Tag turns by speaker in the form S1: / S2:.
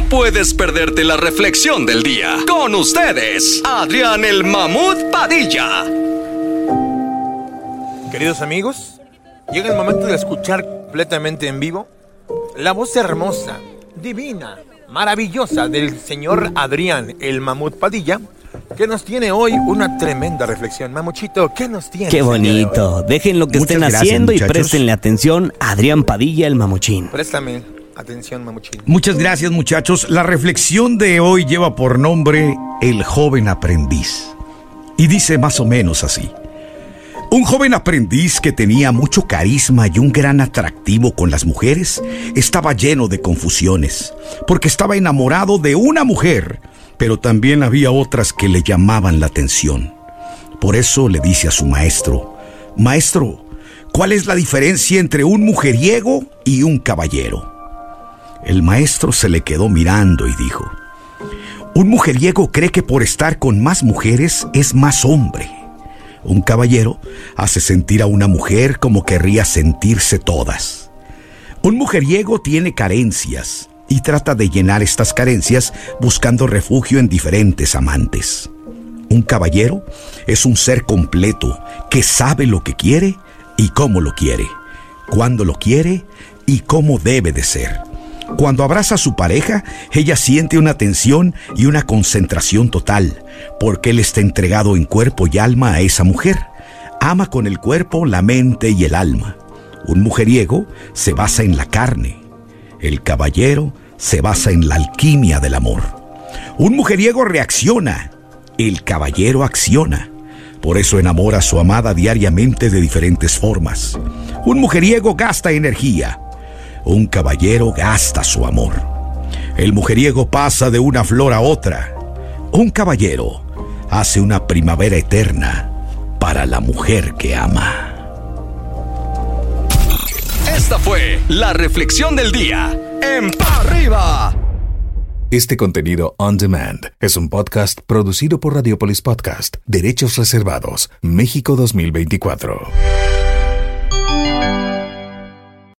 S1: No puedes perderte la reflexión del día. Con ustedes, Adrián el Mamut Padilla.
S2: Queridos amigos, llega el momento de escuchar completamente en vivo la voz hermosa, divina, maravillosa del señor Adrián el Mamut Padilla, que nos tiene hoy una tremenda reflexión. Mamuchito, ¿qué nos tiene?
S3: Qué bonito. Dejen lo que
S4: Muchas
S3: estén
S4: gracias,
S3: haciendo y préstenle atención a Adrián Padilla, el mamuchín.
S2: Préstame atención, Mamuchito.
S4: Muchas gracias muchachos. La reflexión de hoy lleva por nombre El joven aprendiz. Y dice más o menos así. Un joven aprendiz que tenía mucho carisma y un gran atractivo con las mujeres estaba lleno de confusiones, porque estaba enamorado de una mujer, pero también había otras que le llamaban la atención. Por eso le dice a su maestro, Maestro, ¿cuál es la diferencia entre un mujeriego y un caballero? El maestro se le quedó mirando y dijo, Un mujeriego cree que por estar con más mujeres es más hombre. Un caballero hace sentir a una mujer como querría sentirse todas. Un mujeriego tiene carencias y trata de llenar estas carencias buscando refugio en diferentes amantes. Un caballero es un ser completo que sabe lo que quiere y cómo lo quiere, cuándo lo quiere y cómo debe de ser. Cuando abraza a su pareja, ella siente una tensión y una concentración total, porque él está entregado en cuerpo y alma a esa mujer. Ama con el cuerpo, la mente y el alma. Un mujeriego se basa en la carne. El caballero se basa en la alquimia del amor. Un mujeriego reacciona. El caballero acciona. Por eso enamora a su amada diariamente de diferentes formas. Un mujeriego gasta energía. Un caballero gasta su amor. El mujeriego pasa de una flor a otra. Un caballero hace una primavera eterna para la mujer que ama.
S1: Esta fue la reflexión del día. En Pa' arriba.
S5: Este contenido on demand es un podcast producido por Radiopolis Podcast, Derechos Reservados, México 2024.